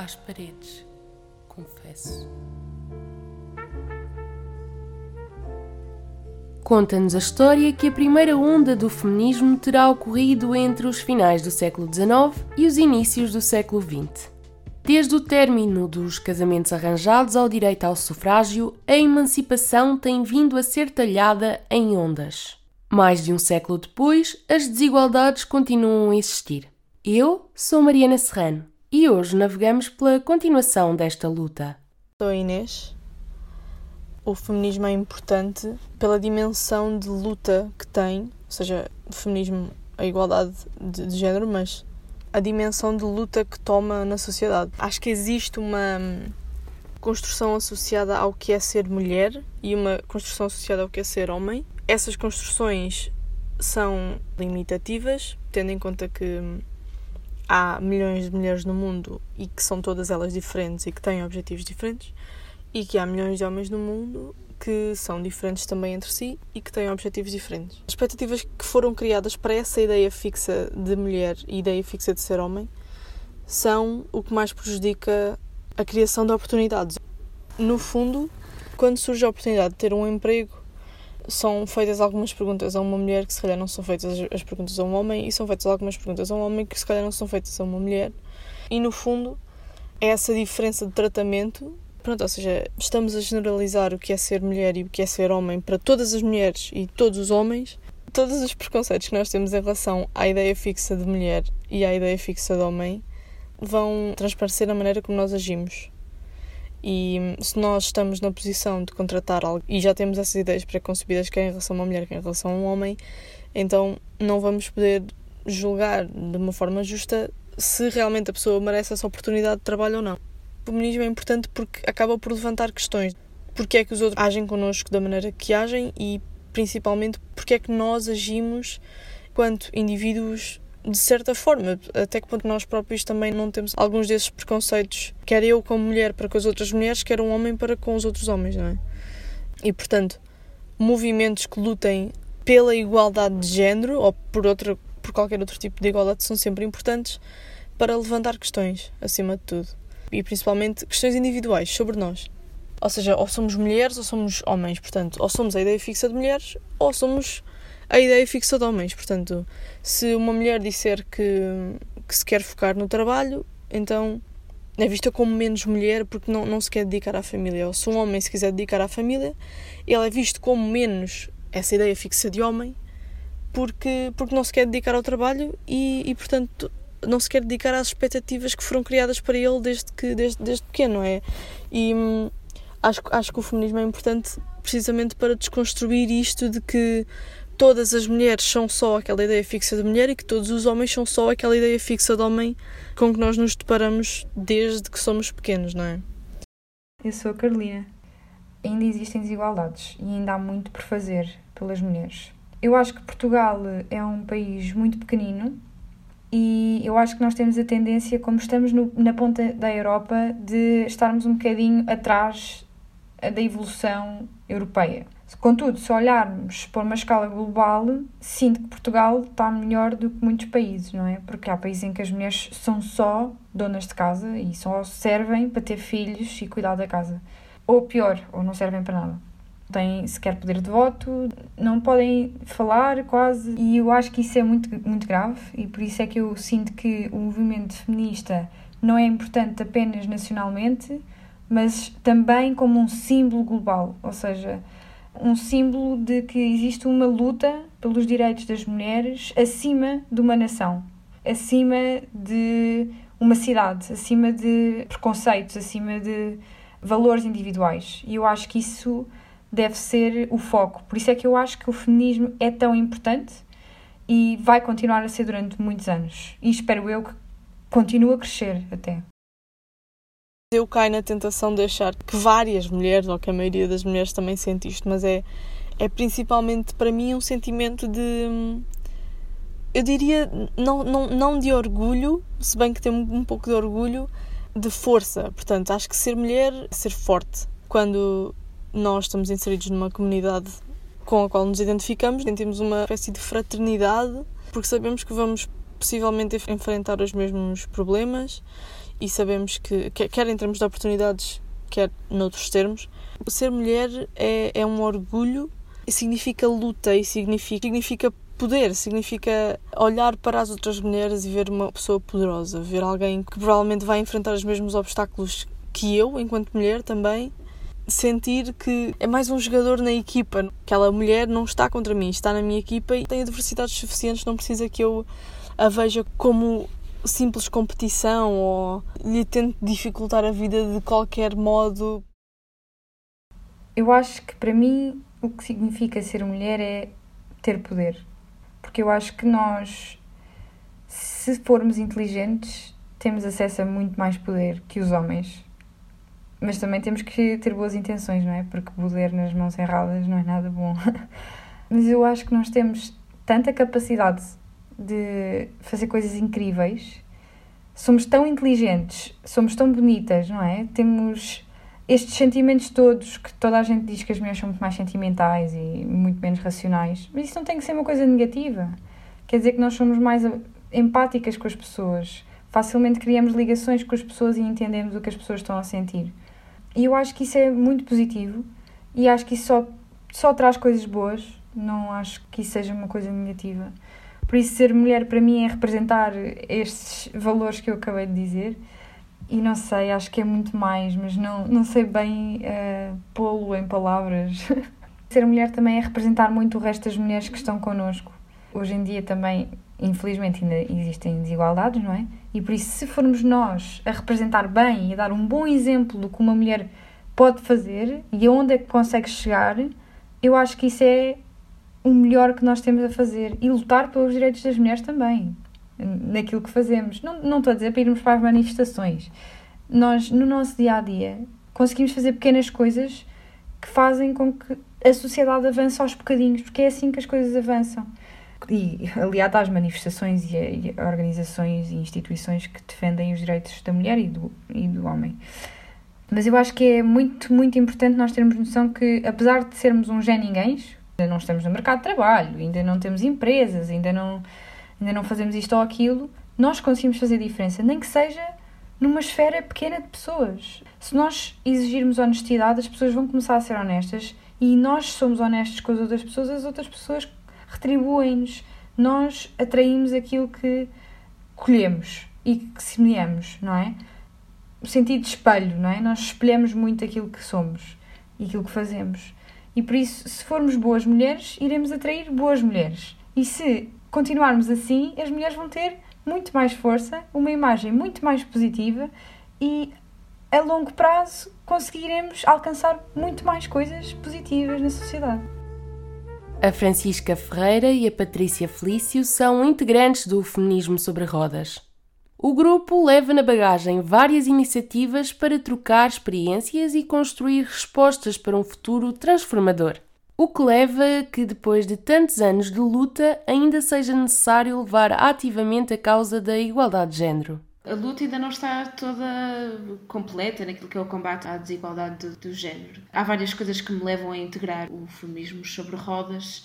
às paredes, confesso. Conta-nos a história que a primeira onda do feminismo terá ocorrido entre os finais do século XIX e os inícios do século XX. Desde o término dos casamentos arranjados ao direito ao sufrágio, a emancipação tem vindo a ser talhada em ondas. Mais de um século depois, as desigualdades continuam a existir. Eu sou Mariana Serrano e hoje navegamos pela continuação desta luta. Sou Inês. O feminismo é importante pela dimensão de luta que tem, ou seja, o feminismo, a igualdade de, de género, mas a dimensão de luta que toma na sociedade. Acho que existe uma hum, construção associada ao que é ser mulher e uma construção associada ao que é ser homem, essas construções são limitativas, tendo em conta que há milhões de mulheres no mundo e que são todas elas diferentes e que têm objetivos diferentes, e que há milhões de homens no mundo que são diferentes também entre si e que têm objetivos diferentes. As expectativas que foram criadas para essa ideia fixa de mulher e ideia fixa de ser homem são o que mais prejudica a criação de oportunidades. No fundo, quando surge a oportunidade de ter um emprego são feitas algumas perguntas a uma mulher que se calhar não são feitas as perguntas a um homem e são feitas algumas perguntas a um homem que se calhar não são feitas a uma mulher. E no fundo, é essa diferença de tratamento, pronto, ou seja, estamos a generalizar o que é ser mulher e o que é ser homem para todas as mulheres e todos os homens. Todos os preconceitos que nós temos em relação à ideia fixa de mulher e à ideia fixa de homem vão transparecer na maneira como nós agimos. E se nós estamos na posição de contratar algo e já temos essas ideias preconcebidas, quer em relação a uma mulher, quer em relação a um homem, então não vamos poder julgar de uma forma justa se realmente a pessoa merece essa oportunidade de trabalho ou não. O feminismo é importante porque acaba por levantar questões. Porque é que os outros agem connosco da maneira que agem e, principalmente, porque é que nós agimos quanto indivíduos de certa forma, até que ponto nós próprios também não temos alguns desses preconceitos, quer eu como mulher para com as outras mulheres, quer um homem para com os outros homens, não é? E portanto, movimentos que lutem pela igualdade de género ou por outra por qualquer outro tipo de igualdade são sempre importantes para levantar questões, acima de tudo. E principalmente questões individuais sobre nós. Ou seja, ou somos mulheres ou somos homens, portanto, ou somos a ideia fixa de mulheres ou somos a ideia fixa de homens. Portanto, se uma mulher disser que, que se quer focar no trabalho, então é vista como menos mulher porque não, não se quer dedicar à família. Ou se um homem se quiser dedicar à família, ele é visto como menos essa ideia fixa de homem porque, porque não se quer dedicar ao trabalho e, e portanto não se quer dedicar às expectativas que foram criadas para ele desde, que, desde, desde pequeno, não é? E hum, acho, acho que o feminismo é importante precisamente para desconstruir isto de que todas as mulheres são só aquela ideia fixa de mulher e que todos os homens são só aquela ideia fixa de homem com que nós nos deparamos desde que somos pequenos, não é? Eu sou a Carolina. Ainda existem desigualdades e ainda há muito por fazer pelas mulheres. Eu acho que Portugal é um país muito pequenino e eu acho que nós temos a tendência, como estamos no, na ponta da Europa, de estarmos um bocadinho atrás da evolução europeia. Contudo, se olharmos por uma escala global, sinto que Portugal está melhor do que muitos países, não é? Porque há países em que as mulheres são só donas de casa e só servem para ter filhos e cuidar da casa. Ou pior, ou não servem para nada. Não têm sequer poder de voto, não podem falar quase. E eu acho que isso é muito, muito grave e por isso é que eu sinto que o movimento feminista não é importante apenas nacionalmente, mas também como um símbolo global. Ou seja, um símbolo de que existe uma luta pelos direitos das mulheres acima de uma nação, acima de uma cidade, acima de preconceitos, acima de valores individuais. E eu acho que isso deve ser o foco. Por isso é que eu acho que o feminismo é tão importante e vai continuar a ser durante muitos anos. E espero eu que continue a crescer até eu caio na tentação de achar que várias mulheres, ou que a maioria das mulheres também sente isto, mas é, é principalmente para mim um sentimento de. Eu diria, não, não, não de orgulho, se bem que tenho um pouco de orgulho, de força. Portanto, acho que ser mulher é ser forte. Quando nós estamos inseridos numa comunidade com a qual nos identificamos, sentimos uma espécie de fraternidade, porque sabemos que vamos possivelmente enfrentar os mesmos problemas e sabemos que, quer em termos de oportunidades, quer noutros termos, ser mulher é, é um orgulho e significa luta e significa, significa poder, significa olhar para as outras mulheres e ver uma pessoa poderosa, ver alguém que provavelmente vai enfrentar os mesmos obstáculos que eu, enquanto mulher também, sentir que é mais um jogador na equipa. Aquela mulher não está contra mim, está na minha equipa e tem adversidades suficientes, não precisa que eu a veja como simples competição ou lhe tente dificultar a vida de qualquer modo. Eu acho que para mim o que significa ser mulher é ter poder. Porque eu acho que nós, se formos inteligentes, temos acesso a muito mais poder que os homens. Mas também temos que ter boas intenções, não é? Porque poder nas mãos erradas não é nada bom. Mas eu acho que nós temos tanta capacidade de fazer coisas incríveis, somos tão inteligentes, somos tão bonitas, não é? Temos estes sentimentos todos que toda a gente diz que as mulheres são muito mais sentimentais e muito menos racionais, mas isso não tem que ser uma coisa negativa. Quer dizer que nós somos mais empáticas com as pessoas, facilmente criamos ligações com as pessoas e entendemos o que as pessoas estão a sentir. E eu acho que isso é muito positivo e acho que isso só, só traz coisas boas, não acho que isso seja uma coisa negativa. Por isso, ser mulher para mim é representar estes valores que eu acabei de dizer. E não sei, acho que é muito mais, mas não, não sei bem uh, pô-lo em palavras. ser mulher também é representar muito o resto das mulheres que estão connosco. Hoje em dia também, infelizmente, ainda existem desigualdades, não é? E por isso, se formos nós a representar bem e a dar um bom exemplo do que uma mulher pode fazer e aonde é que consegue chegar, eu acho que isso é o melhor que nós temos a fazer e lutar pelos direitos das mulheres também, naquilo que fazemos. Não, não estou a dizer para irmos para as manifestações. Nós, no nosso dia a dia, conseguimos fazer pequenas coisas que fazem com que a sociedade avance aos bocadinhos, porque é assim que as coisas avançam. E aliado às manifestações e, a, e a organizações e instituições que defendem os direitos da mulher e do, e do homem. Mas eu acho que é muito, muito importante nós termos noção que, apesar de sermos um gé ninguém, ainda não estamos no mercado de trabalho, ainda não temos empresas, ainda não, ainda não fazemos isto ou aquilo, nós conseguimos fazer diferença, nem que seja numa esfera pequena de pessoas. Se nós exigirmos honestidade, as pessoas vão começar a ser honestas e nós somos honestos com as outras pessoas, as outras pessoas retribuem-nos. Nós atraímos aquilo que colhemos e que semeamos, não é? O sentido de espelho, não é? Nós espelhamos muito aquilo que somos e aquilo que fazemos. E por isso, se formos boas mulheres, iremos atrair boas mulheres. E se continuarmos assim, as mulheres vão ter muito mais força, uma imagem muito mais positiva e a longo prazo conseguiremos alcançar muito mais coisas positivas na sociedade. A Francisca Ferreira e a Patrícia Felício são integrantes do Feminismo sobre Rodas. O grupo leva na bagagem várias iniciativas para trocar experiências e construir respostas para um futuro transformador. O que leva a que, depois de tantos anos de luta, ainda seja necessário levar ativamente a causa da igualdade de género. A luta ainda não está toda completa naquilo que é o combate à desigualdade do, do género. Há várias coisas que me levam a integrar o feminismo sobre rodas.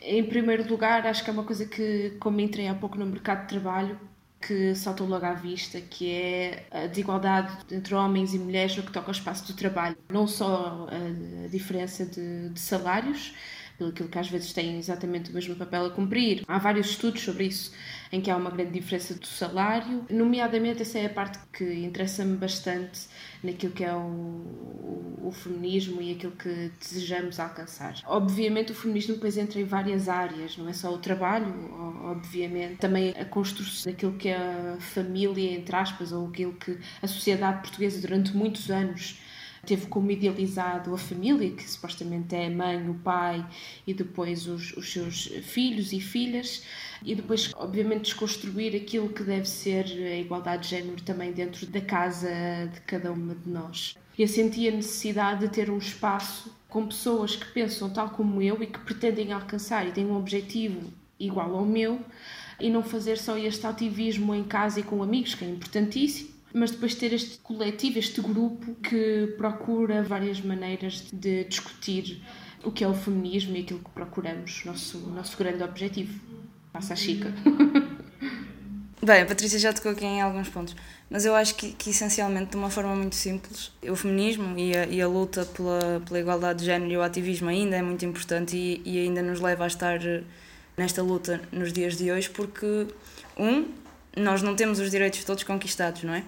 Em primeiro lugar, acho que é uma coisa que, como entrei há pouco no mercado de trabalho, que saltou logo à vista, que é a desigualdade entre homens e mulheres no que toca ao espaço do trabalho. Não só a diferença de, de salários, pelo que às vezes têm exatamente o mesmo papel a cumprir. Há vários estudos sobre isso, em que há uma grande diferença do salário. Nomeadamente, essa é a parte que interessa-me bastante naquilo que é o, o, o, feminismo e aquilo que desejamos alcançar. Obviamente, o feminismo depois entra em várias áreas, não é só o trabalho, obviamente, também a construção daquilo que é a família, entre aspas, ou aquilo que a sociedade portuguesa durante muitos anos teve como idealizado a família, que supostamente é a mãe, o pai e depois os, os seus filhos e filhas, e depois, obviamente, desconstruir aquilo que deve ser a igualdade de género também dentro da casa de cada uma de nós. Eu senti a necessidade de ter um espaço com pessoas que pensam tal como eu e que pretendem alcançar e têm um objetivo igual ao meu e não fazer só este ativismo em casa e com amigos, que é importantíssimo, mas depois ter este coletivo, este grupo que procura várias maneiras de discutir o que é o feminismo e aquilo que procuramos, nosso, nosso grande objetivo. Passa a Chica. Bem, a Patrícia já tocou aqui em alguns pontos, mas eu acho que, que essencialmente, de uma forma muito simples, o feminismo e a, e a luta pela, pela igualdade de género e o ativismo ainda é muito importante e, e ainda nos leva a estar nesta luta nos dias de hoje, porque, um, nós não temos os direitos todos conquistados, não é?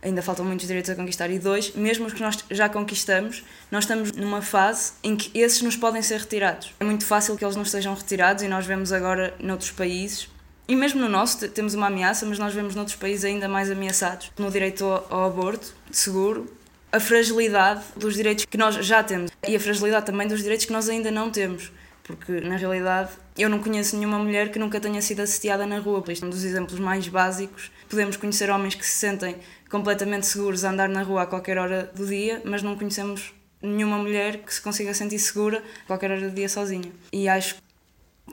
Ainda faltam muitos direitos a conquistar. E dois, mesmo os que nós já conquistamos, nós estamos numa fase em que esses nos podem ser retirados. É muito fácil que eles não sejam retirados e nós vemos agora noutros países e mesmo no nosso temos uma ameaça, mas nós vemos noutros países ainda mais ameaçados no direito ao aborto seguro, a fragilidade dos direitos que nós já temos e a fragilidade também dos direitos que nós ainda não temos. Porque, na realidade, eu não conheço nenhuma mulher que nunca tenha sido assediada na rua. Isto é um dos exemplos mais básicos. Podemos conhecer homens que se sentem completamente seguros a andar na rua a qualquer hora do dia, mas não conhecemos nenhuma mulher que se consiga sentir segura a qualquer hora do dia sozinha. E acho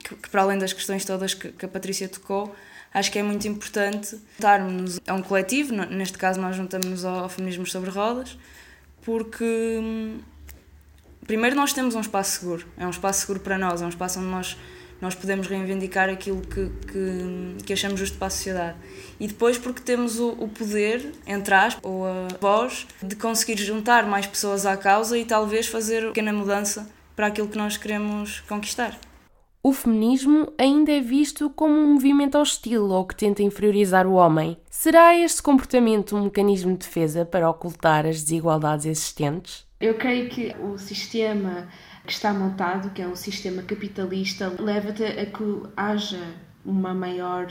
que, que para além das questões todas que, que, a Patrícia tocou, acho que é muito importante juntarmos a um coletivo, neste caso nós juntamos-nos ao Feminismo sobre Rodas, porque hum, primeiro nós temos um espaço seguro, é um espaço seguro para nós, é um espaço onde nós nós podemos reivindicar aquilo que, que, que, achamos justo para a sociedade. E depois porque temos o, o poder, entre aspas, ou a voz, de conseguir juntar mais pessoas à causa e talvez fazer uma pequena mudança para aquilo que nós queremos conquistar. O feminismo ainda é visto como um movimento hostil ou que tenta inferiorizar o homem. Será este comportamento um mecanismo de defesa para ocultar as desigualdades existentes? Eu creio que o sistema que está montado, que é um sistema capitalista, leva-te a que haja uma maior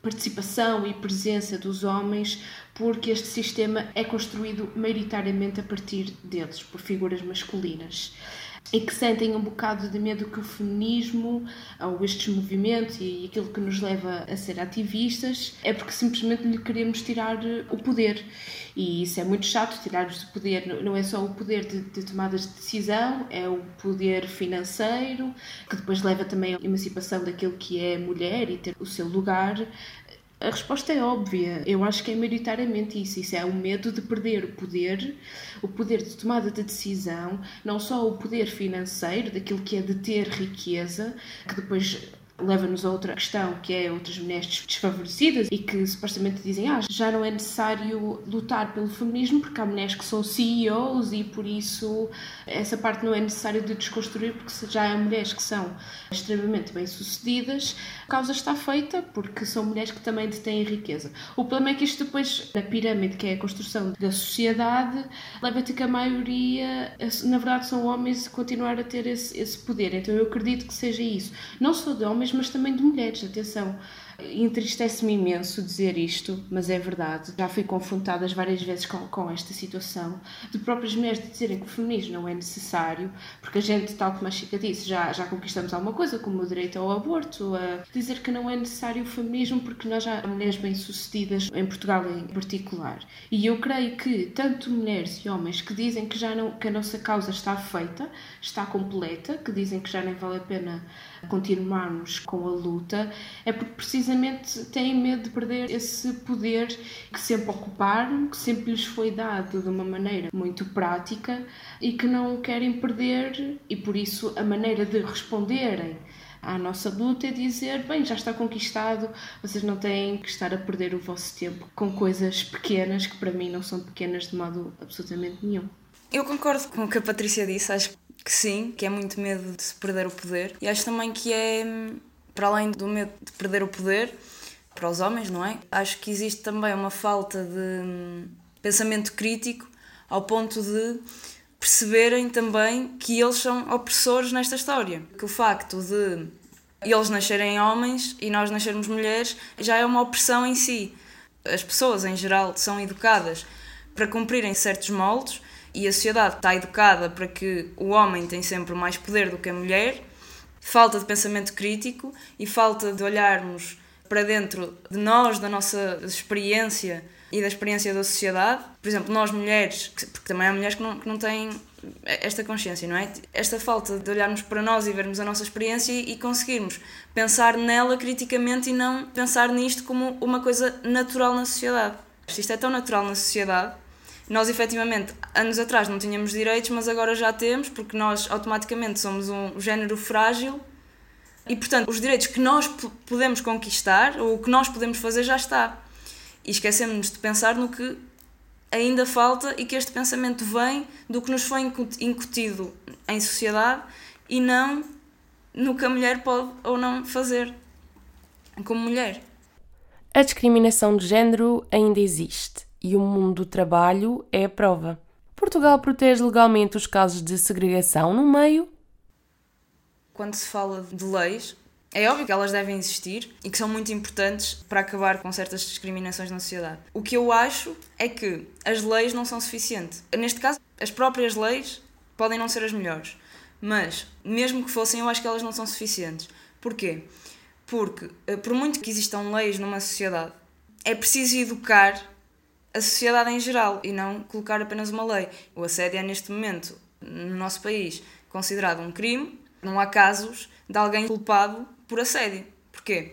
participação e presença dos homens, porque este sistema é construído maioritariamente a partir deles, por figuras masculinas e que sentem um bocado de medo que o feminismo ou estes movimentos e aquilo que nos leva a ser ativistas é porque simplesmente lhe queremos tirar eh, o poder. E isso é muito chato, tirar-lhes o poder. Não é só o poder de, de tomadas de decisão, é o poder financeiro, que depois leva também à emancipação daquilo que é mulher e ter o seu lugar. A resposta é óbvia. Eu acho que é maioritariamente isso. Isso é o medo de perder o poder, o poder de tomada de decisão, não só o poder financeiro, daquilo que é de ter riqueza, que depois leva-nos a outra questão, que é outras mulheres desfavorecidas e que supostamente dizem ah, já não é necessário lutar pelo feminismo porque há mulheres que são CEOs e por isso essa parte não é necessário de desconstruir porque já há mulheres que são extremamente bem-sucedidas. A causa está feita porque são mulheres que também detêm riqueza. O problema é que isto depois, na pirâmide, que é a construção da sociedade, leva-te que a maioria, na verdade, são homens continuar a ter esse, esse poder. Então eu acredito que seja isso. Não só de homens, mas também de mulheres. Atenção, entristece-me imenso dizer isto, mas é verdade. Já fui confrontada várias vezes com, com esta situação de próprias mulheres dizerem que o feminismo não é necessário, porque a gente, tal como a Chica disse, já, já conquistamos alguma coisa, como o direito ao aborto, a dizer que não é necessário o feminismo porque nós já mulheres bem-sucedidas em Portugal em particular. E eu creio que tanto mulheres e homens que dizem que já não que a nossa causa está feita, está completa, que dizem que já nem vale a pena continuarmos com a luta, é porque precisamente têm medo de perder esse poder que sempre ocuparam, que sempre lhes foi dado de uma maneira muito prática e que não querem perder, e por isso a maneira de responderem à nossa luta é dizer: bem, já está conquistado, vocês não têm que estar a perder o vosso tempo com coisas pequenas que para mim não são pequenas de modo absolutamente nenhum. Eu concordo com o que a Patrícia disse, acho que sim, que é muito medo de se perder o poder. E acho também que é, para além do medo de perder o poder, para os homens, não é? Acho que existe também uma falta de pensamento crítico ao ponto de perceberem também que eles são opressores nesta história. Que o facto de eles nascerem homens e nós nascermos mulheres já é uma opressão em si. As pessoas, em geral, são educadas para cumprirem certos moldes e a sociedade está educada para que o homem tem sempre mais poder do que a mulher, falta de pensamento crítico e falta de olharmos para dentro de nós, da nossa experiência e da experiência da sociedade. Por exemplo, nós mulheres, porque também há mulheres que não, que não têm esta consciência, não é? Esta falta de olharmos para nós e vermos a nossa experiência e conseguirmos pensar nela criticamente e não pensar nisto como uma coisa natural na sociedade. Isto é tão natural na sociedade nós efetivamente anos atrás não tínhamos direitos, mas agora já temos, porque nós automaticamente somos um género frágil E portanto, os direitos que nós podemos conquistar ou o que nós podemos fazer já está. E esquecemos de pensar no que ainda falta e que este pensamento vem do que nos foi incutido em sociedade e não no que a mulher pode ou não fazer como mulher. A discriminação de género ainda existe e o mundo do trabalho é a prova. Portugal protege legalmente os casos de segregação no meio? Quando se fala de leis, é óbvio que elas devem existir e que são muito importantes para acabar com certas discriminações na sociedade. O que eu acho é que as leis não são suficientes. Neste caso, as próprias leis podem não ser as melhores, mas mesmo que fossem, eu acho que elas não são suficientes. Porquê? Porque, eh, por muito que existam leis numa sociedade, é preciso educar a sociedade em geral e não colocar apenas uma lei. O assédio é, neste momento, no nosso país, considerado um crime. Não há casos de alguém culpado por assédio. Porquê?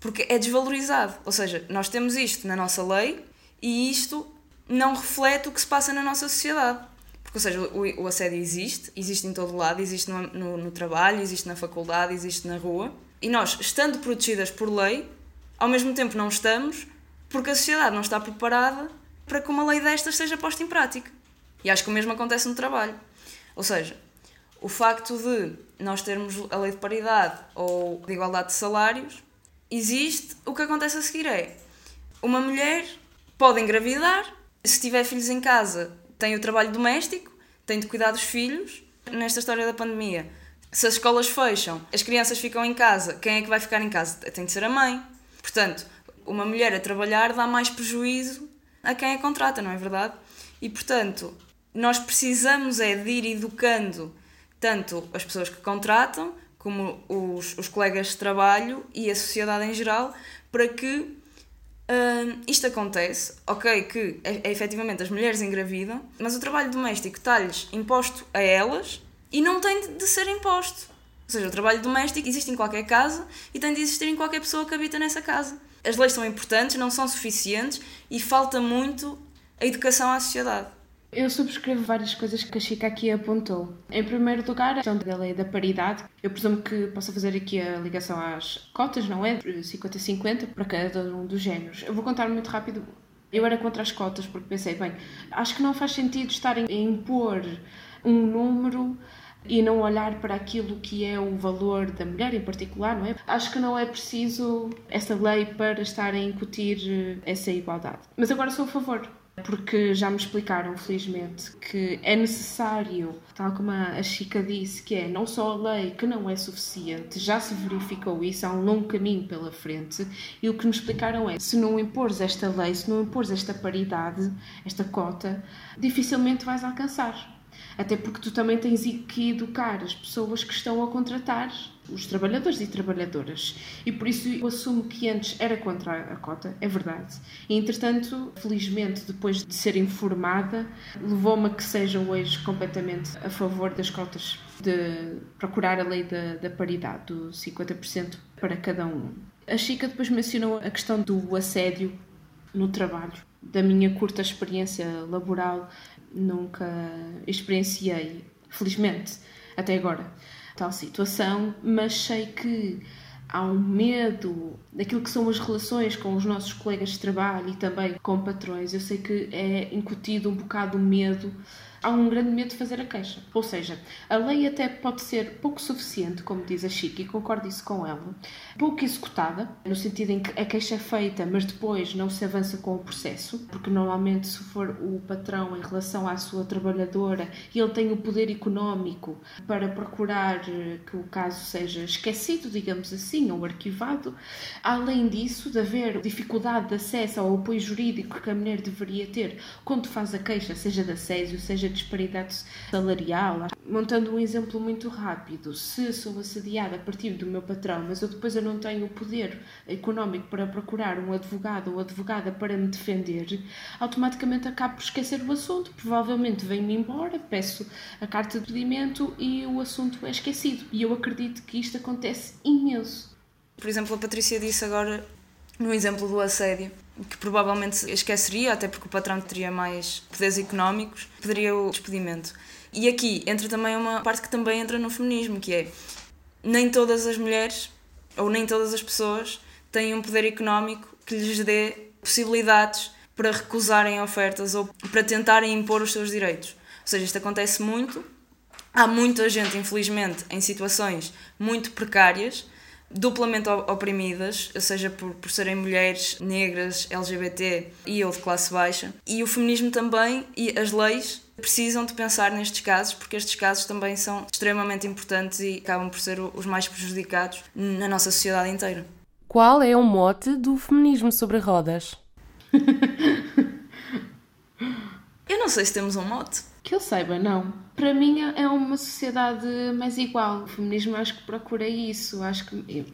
Porque é desvalorizado. Ou seja, nós temos isto na nossa lei e isto não reflete o que se passa na nossa sociedade. Porque, ou seja, o, o assédio existe, existe em todo lado, existe no, no, no trabalho, existe na faculdade, existe na rua. E nós, estando protegidas por lei, ao mesmo tempo não estamos, porque a sociedade não está preparada para que uma lei destas seja posta em prática. E acho que o mesmo acontece no trabalho. Ou seja, o facto de nós termos a lei de paridade ou de igualdade de salários existe, o que acontece a seguir é uma mulher pode engravidar, se tiver filhos em casa, tem o trabalho doméstico, tem de cuidar dos filhos. Nesta história da pandemia, se as escolas fecham, as crianças ficam em casa, quem é que vai ficar em casa? Tem de ser a mãe. Portanto, uma mulher a trabalhar dá mais prejuízo a quem a contrata, não é verdade? E portanto, nós precisamos é de ir educando tanto as pessoas que contratam, como os, os colegas de trabalho e a sociedade em geral, para que uh, isto acontece. Ok, que é, é, efetivamente as mulheres engravidam, mas o trabalho doméstico está-lhes imposto a elas e não tem de, de ser imposto. Ou seja, o trabalho doméstico existe em qualquer casa e tem de existir em qualquer pessoa que habita nessa casa. As leis são importantes, não são suficientes e falta muito a educação à sociedade. Eu subscrevo várias coisas que a Chica aqui apontou. Em primeiro lugar, a questão da lei da paridade. Eu presumo que possa fazer aqui a ligação às cotas, não é? 50-50 para cada um dos géneros. Eu vou contar muito rápido. Eu era contra as cotas porque pensei, bem, acho que não faz sentido estar a impor um número e não olhar para aquilo que é o valor da mulher em particular, não é? Acho que não é preciso essa lei para estar a incutir essa igualdade. Mas agora sou a favor porque já me explicaram, felizmente, que é necessário, tal como a Chica disse, que é não só a lei que não é suficiente, já se verificou isso, há um longo caminho pela frente, e o que me explicaram é se não impores esta lei, se não impores esta paridade, esta cota, dificilmente vais alcançar. Até porque tu também tens que educar as pessoas que estão a contratar os trabalhadores e trabalhadoras. E por isso eu assumo que antes era contra a cota, é verdade. E entretanto, felizmente, depois de ser informada, levou-me a que seja hoje completamente a favor das cotas, de procurar a lei da, da paridade, do 50% para cada um. A Chica depois mencionou a questão do assédio no trabalho. Da minha curta experiência laboral, nunca experienciei, felizmente, até agora, tal situação, mas sei que há um medo daquilo que são as relações com os nossos colegas de trabalho e também com patrões. Eu sei que é incutido um bocado o medo há um grande medo de fazer a queixa. Ou seja, a lei até pode ser pouco suficiente, como diz a Chica, e concordo isso com ela, pouco executada, no sentido em que a queixa é feita, mas depois não se avança com o processo, porque normalmente se for o patrão em relação à sua trabalhadora, ele tem o poder económico para procurar eh, que o caso seja esquecido, digamos assim, ou arquivado. Além disso, de haver dificuldade de acesso ao apoio jurídico que a mulher deveria ter quando faz a queixa, seja de assédio, seja de disparidade salarial. Montando um exemplo muito rápido, se sou assediada a partir do meu patrão, mas eu depois eu não tenho o poder económico para procurar um advogado ou advogada para me defender, automaticamente acabo por esquecer o assunto. Provavelmente venho-me embora, peço a carta de pedimento e o assunto é esquecido. E eu acredito que isto acontece imenso. Por exemplo, a Patrícia disse agora no exemplo do assédio, que provavelmente esqueceria, até porque o patrão teria mais poderes económicos, pediria o despedimento. E aqui entra também uma parte que também entra no feminismo, que é nem todas as mulheres ou nem todas as pessoas têm um poder económico que lhes dê possibilidades para recusarem ofertas ou para tentarem impor os seus direitos. Ou seja, isto acontece muito. Há muita gente, infelizmente, em situações muito precárias, duplamente oprimidas, seja por, por serem mulheres, negras, LGBT e ou de classe baixa. E o feminismo também e as leis precisam de pensar nestes casos, porque estes casos também são extremamente importantes e acabam por ser os mais prejudicados na nossa sociedade inteira. Qual é o mote do feminismo sobre rodas? Eu não sei se temos um mote. Que eu saiba, não. Para mim é uma sociedade mais igual. O feminismo acho que procura isso. Acho que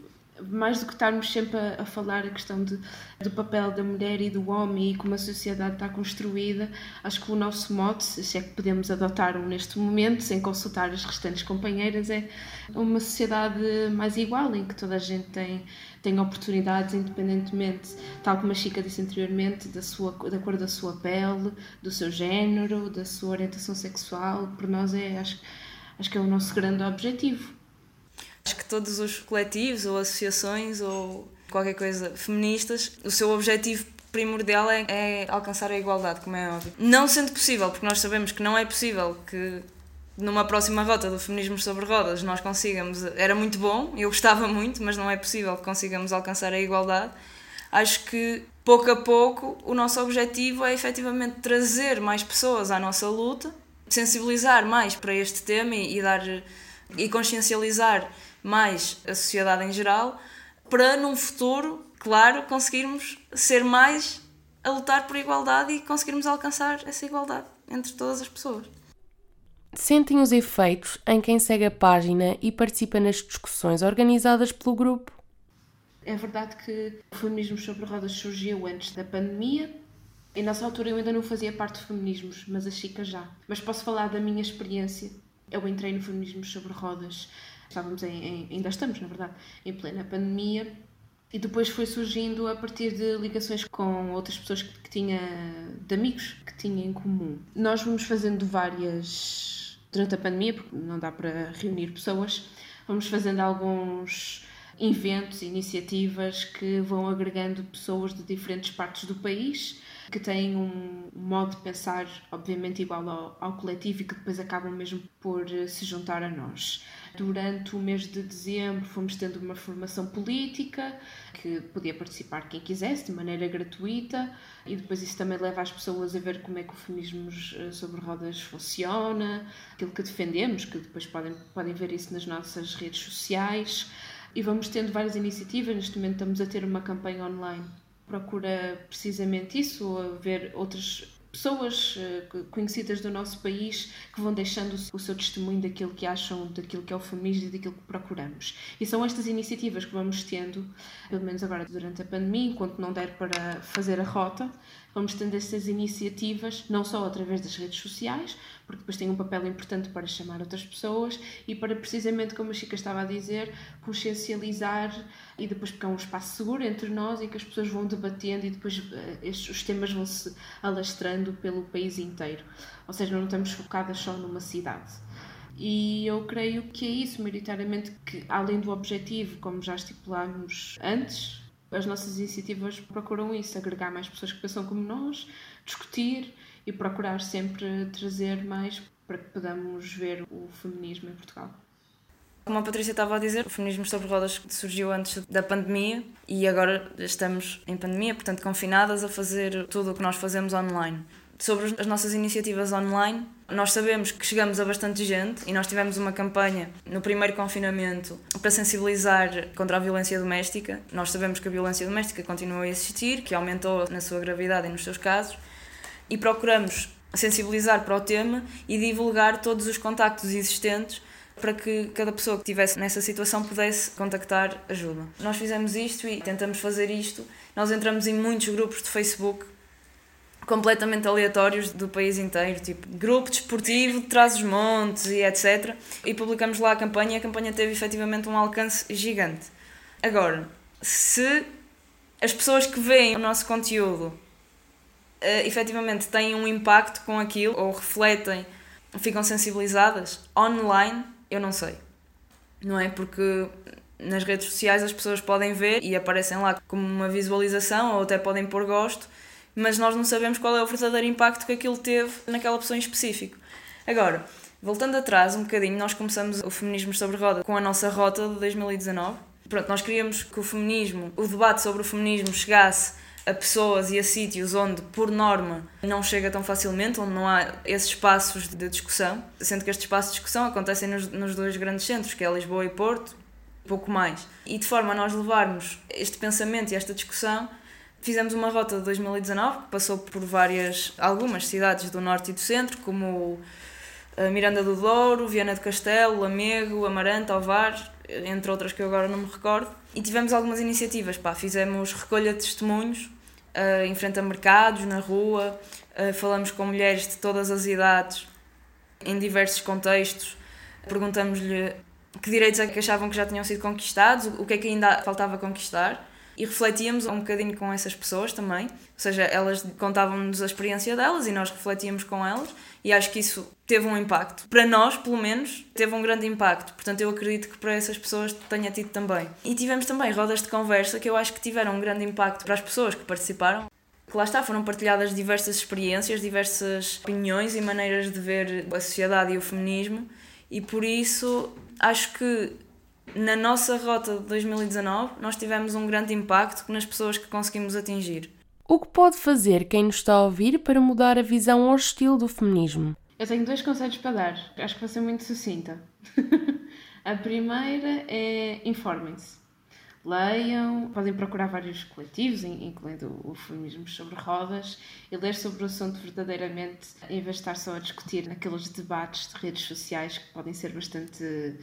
mais do que estarmos sempre a, a, falar a questão de, do papel da mulher e do homem e como a sociedade está construída, acho que o nosso mote, se é que podemos adotar um neste momento, sem consultar as restantes companheiras, é uma sociedade mais igual, em que toda a gente tem, tem oportunidades independentemente, tal como a Chica disse anteriormente, da, sua, da cor da sua pele, do seu género, da sua orientação sexual. Por nós é, acho, acho que é o nosso grande objetivo. Todos os coletivos ou associações ou qualquer coisa feministas, o seu objetivo primordial é, é, alcançar a igualdade, como é óbvio. Não sendo possível, porque nós sabemos que não é possível que numa próxima rota do feminismo sobre rodas nós consigamos. Era muito bom, eu gostava muito, mas não é possível que consigamos alcançar a igualdade. Acho que pouco a pouco o nosso objetivo é efetivamente trazer mais pessoas à nossa luta, sensibilizar mais para este tema e, e dar e consciencializar mais a sociedade em geral, para num futuro, claro, conseguirmos ser mais a lutar por igualdade e conseguirmos alcançar essa igualdade entre todas as pessoas. Sentem os efeitos em quem segue a página e participa nas discussões organizadas pelo grupo? É verdade que o feminismo sobre rodas surgiu antes da pandemia e nessa altura eu ainda não fazia parte de feminismos, mas a Chica já. Mas posso falar da minha experiência. Eu entrei no feminismo sobre rodas estávamos em, em, ainda estamos, na verdade, em plena pandemia, e depois foi surgindo a partir de ligações com outras pessoas que, tinha, de amigos que tinha em comum. Nós vamos fazendo várias, durante a pandemia, porque não dá para reunir pessoas, vamos fazendo alguns eventos, iniciativas que vão agregando pessoas de diferentes partes do país que têm um modo de pensar, obviamente, igual ao, ao coletivo e que depois acabam mesmo por eh, se juntar a nós. Durante o mês de dezembro fomos tendo uma formação política que podia participar quem quisesse de maneira gratuita e depois isso também leva as pessoas a ver como é que o feminismo eh, sobre rodas funciona, aquilo que defendemos, que depois podem, podem ver isso nas nossas redes sociais e vamos tendo várias iniciativas. Neste momento estamos a ter uma campanha online procura precisamente isso, ver outras pessoas eh, conhecidas do nosso país que vão deixando o seu testemunho daquilo que acham, daquilo que é o feminismo e daquilo que procuramos. E são estas iniciativas que vamos tendo, pelo menos agora durante a pandemia, enquanto não der para fazer a rota, vamos tendo estas iniciativas, não só através das redes sociais, porque depois tem um papel importante para chamar outras pessoas e para precisamente, como a Chica estava a dizer, consciencializar e depois porque é um espaço seguro entre nós em que as pessoas vão debatendo e depois uh, estes, os temas vão se alastrando pelo país inteiro. Ou seja, não estamos focadas só numa cidade. E eu creio que é isso, maioritariamente, que além do objetivo, como já estipulámos antes, as nossas iniciativas procuram isso, agregar mais pessoas que pensam como nós, discutir e procurar sempre trazer mais para que podamos ver o feminismo em Portugal. Como a Patrícia estava a dizer, o feminismo sobre rodas surgiu antes da pandemia e agora estamos em pandemia, portanto, confinadas a fazer tudo o que nós fazemos online. Sobre as nossas iniciativas online, nós sabemos que chegamos a bastante gente e nós tivemos uma campanha no primeiro confinamento para sensibilizar contra a violência doméstica. Nós sabemos que a violência doméstica continua a existir, que aumentou na sua gravidade e nos seus casos, e procuramos sensibilizar para o tema e divulgar todos os contactos existentes para que cada pessoa que estivesse nessa situação pudesse contactar ajuda. Nós fizemos isto e tentamos fazer isto. Nós entramos em muitos grupos de Facebook completamente aleatórios do país inteiro, tipo grupo desportivo de Trás-os-Montes e etc. E publicamos lá a campanha e a campanha teve efetivamente um alcance gigante. Agora, se as pessoas que veem o nosso conteúdo uh, efetivamente têm um impacto com aquilo ou refletem, ficam sensibilizadas online, eu não sei. Não é? Porque nas redes sociais as pessoas podem ver e aparecem lá como uma visualização ou até podem pôr gosto, mas nós não sabemos qual é o verdadeiro impacto que aquilo teve naquela pessoa em específico. Agora, voltando atrás um bocadinho, nós começamos o Feminismo sobre Roda com a nossa rota de 2019. Pronto, nós queríamos que o feminismo, o debate sobre o feminismo chegasse a pessoas e a sítios onde, por norma, não chega tão facilmente, onde não há esses espaços de discussão, sendo que estes espaços de discussão acontecem nos, nos dois grandes centros, que é Lisboa e Porto, pouco mais. E de forma a nós levarmos este pensamento e esta discussão, fizemos uma rota de 2019 que passou por várias, algumas cidades do norte e do centro, como Miranda do Douro, Viana do Castelo, Lamego, Amarante, Ovar, entre outras que eu agora não me recordo. E tivemos algumas iniciativas, pá, fizemos recolha de testemunhos uh, em frente a mercados, na rua, uh, falamos com mulheres de todas as idades, em diversos contextos, perguntamos-lhe que direitos é que achavam que já tinham sido conquistados, o que é que ainda faltava conquistar e refletíamos um bocadinho com essas pessoas também. Ou seja, elas contavam-nos a experiência delas e nós refletíamos com elas, e acho que isso teve um impacto. Para nós, pelo menos, teve um grande impacto. Portanto, eu acredito que para essas pessoas tenha tido também. E tivemos também rodas de conversa que eu acho que tiveram um grande impacto para as pessoas que participaram. Que lá está, foram partilhadas diversas experiências, diversas opiniões e maneiras de ver a sociedade e o feminismo, e por isso acho que na nossa rota de 2019 nós tivemos um grande impacto nas pessoas que conseguimos atingir. O que pode fazer quem nos está a ouvir para mudar a visão ou estilo do feminismo? Eu tenho dois conselhos para dar, acho que vou ser muito sucinta. a primeira é informem-se. Leiam, podem procurar vários coletivos, incluindo o Feminismo sobre Rodas, e ler sobre o assunto verdadeiramente, em vez de estar só a discutir aqueles debates de redes sociais que podem ser bastante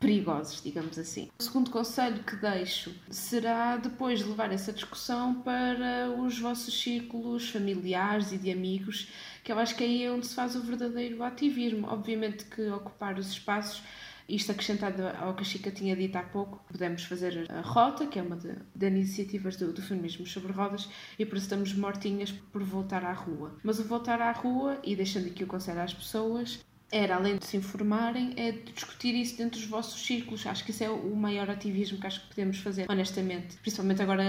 perigosos, digamos assim. O segundo conselho que deixo será depois levar essa discussão para os vossos círculos familiares e de amigos, que eu acho que aí é onde se faz o verdadeiro ativismo. Obviamente que ocupar os espaços isto acrescentado ao que a Chica tinha dito há pouco, podemos fazer a rota, que é uma das iniciativas do, do feminismo sobre rodas, e por isso estamos mortinhas por voltar à rua. Mas o voltar à rua, e deixando aqui o conselho às pessoas, era, além de se informarem, é discutir isso dentro dos vossos círculos. Acho que isso é o maior ativismo que acho que podemos fazer, honestamente. Principalmente agora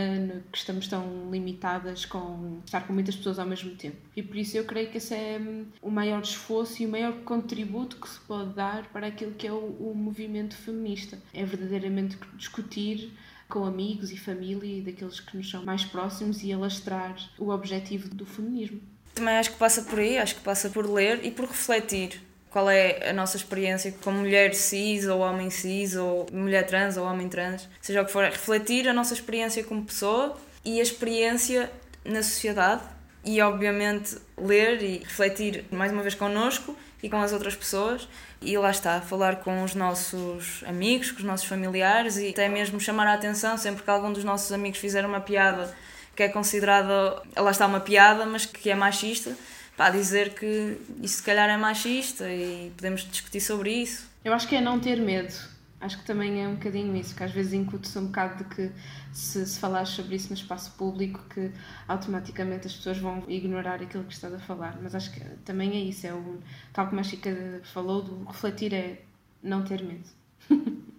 que estamos tão limitadas com estar com muitas pessoas ao mesmo tempo. E por isso eu creio que esse é hum, o maior esforço e o maior contributo que se pode dar para aquilo que é o, o movimento feminista. É verdadeiramente discutir com amigos e família e daqueles que nos são mais próximos e alastrar o objetivo do feminismo. Também acho que passa por aí, acho que passa por ler e por refletir qual é a nossa experiência como mulher cis ou homem cis ou mulher trans ou homem trans, seja o que for, é refletir a nossa experiência como pessoa e a experiência na sociedade e obviamente ler e refletir mais uma vez connosco e com as outras pessoas. E lá está, falar com os nossos amigos, com os nossos familiares e até mesmo chamar a atenção sempre que algum dos nossos amigos fizer uma piada que é considerada, lá está uma piada, mas que é machista, para dizer que isso se calhar é machista e podemos discutir sobre isso. Eu acho que é não ter medo. Acho que também é um bocadinho isso, que às vezes incute-se um bocado de que se, se falares sobre isso no espaço público que automaticamente as pessoas vão ignorar aquilo que estás a falar. Mas acho que também é isso, é o, tal como a Chica falou, do refletir é não ter medo.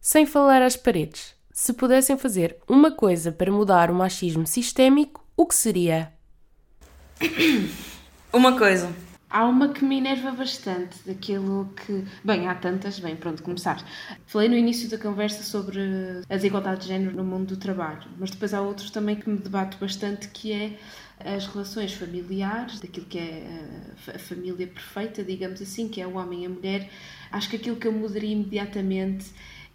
Sem falar às paredes, se pudessem fazer uma coisa para mudar o machismo sistémico, o que seria? Uma coisa. Há uma que me enerva bastante, daquilo que. Bem, há tantas, bem, pronto, começar. Falei no início da conversa sobre a desigualdade de género no mundo do trabalho, mas depois há outros também que me debato bastante, que é as relações familiares, daquilo que é a família perfeita, digamos assim, que é o homem e a mulher. Acho que aquilo que eu mudaria imediatamente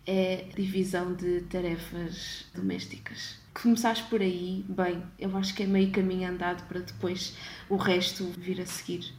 é divisão de tarefas domésticas começares por aí, bem, eu acho que é meio caminho andado para depois o resto vir a seguir.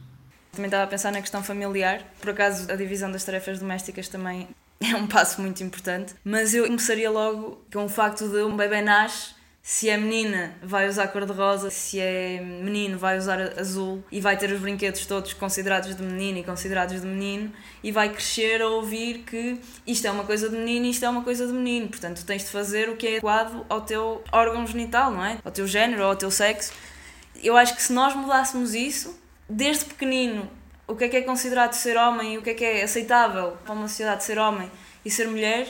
Também estava a pensar na questão familiar. Por acaso, a divisão das tarefas domésticas também é um passo muito importante. Mas eu começaria logo com o facto de um bebê nasce se é menina, vai usar cor-de-rosa, se é menino, vai usar azul e vai ter os brinquedos todos considerados de menino e considerados de menino e vai crescer a ouvir que isto é uma coisa de menino e isto é uma coisa de menino. Portanto, tens de fazer o que é adequado ao teu órgão genital, não é? Ao teu género, ao teu sexo. Eu acho que se nós mudássemos isso, desde pequenino, o que é que é considerado ser homem e o que é que é aceitável para uma sociedade ser homem e ser mulher,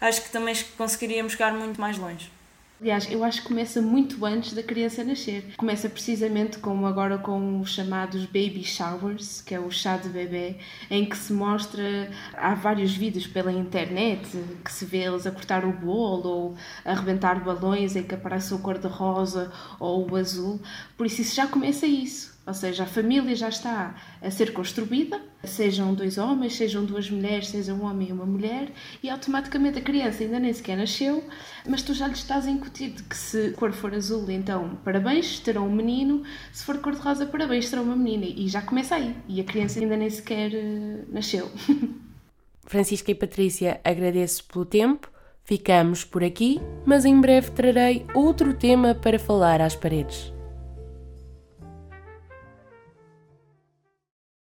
acho que também conseguiríamos chegar muito mais longe. Aliás, eu acho que começa muito antes da criança nascer. Começa precisamente como agora com os chamados baby showers, que é o chá de bebê, em que se mostra, há vários vídeos pela internet, que se vê eles a cortar o bolo ou a arrebentar balões em que aparece o cor-de-rosa ou o azul. Por isso, isso já começa isso. Ou seja, a família já está a ser construída, sejam dois homens, sejam duas mulheres, seja um homem e uma mulher, e automaticamente a criança ainda nem sequer nasceu, mas tu já lhe estás a incutir que se cor for azul, então parabéns, terão um menino, se for cor de rosa, parabéns, terão uma menina, e já começa aí, e a criança ainda nem sequer uh, nasceu. Francisca e Patrícia, agradeço pelo tempo, ficamos por aqui, mas em breve trarei outro tema para falar às paredes.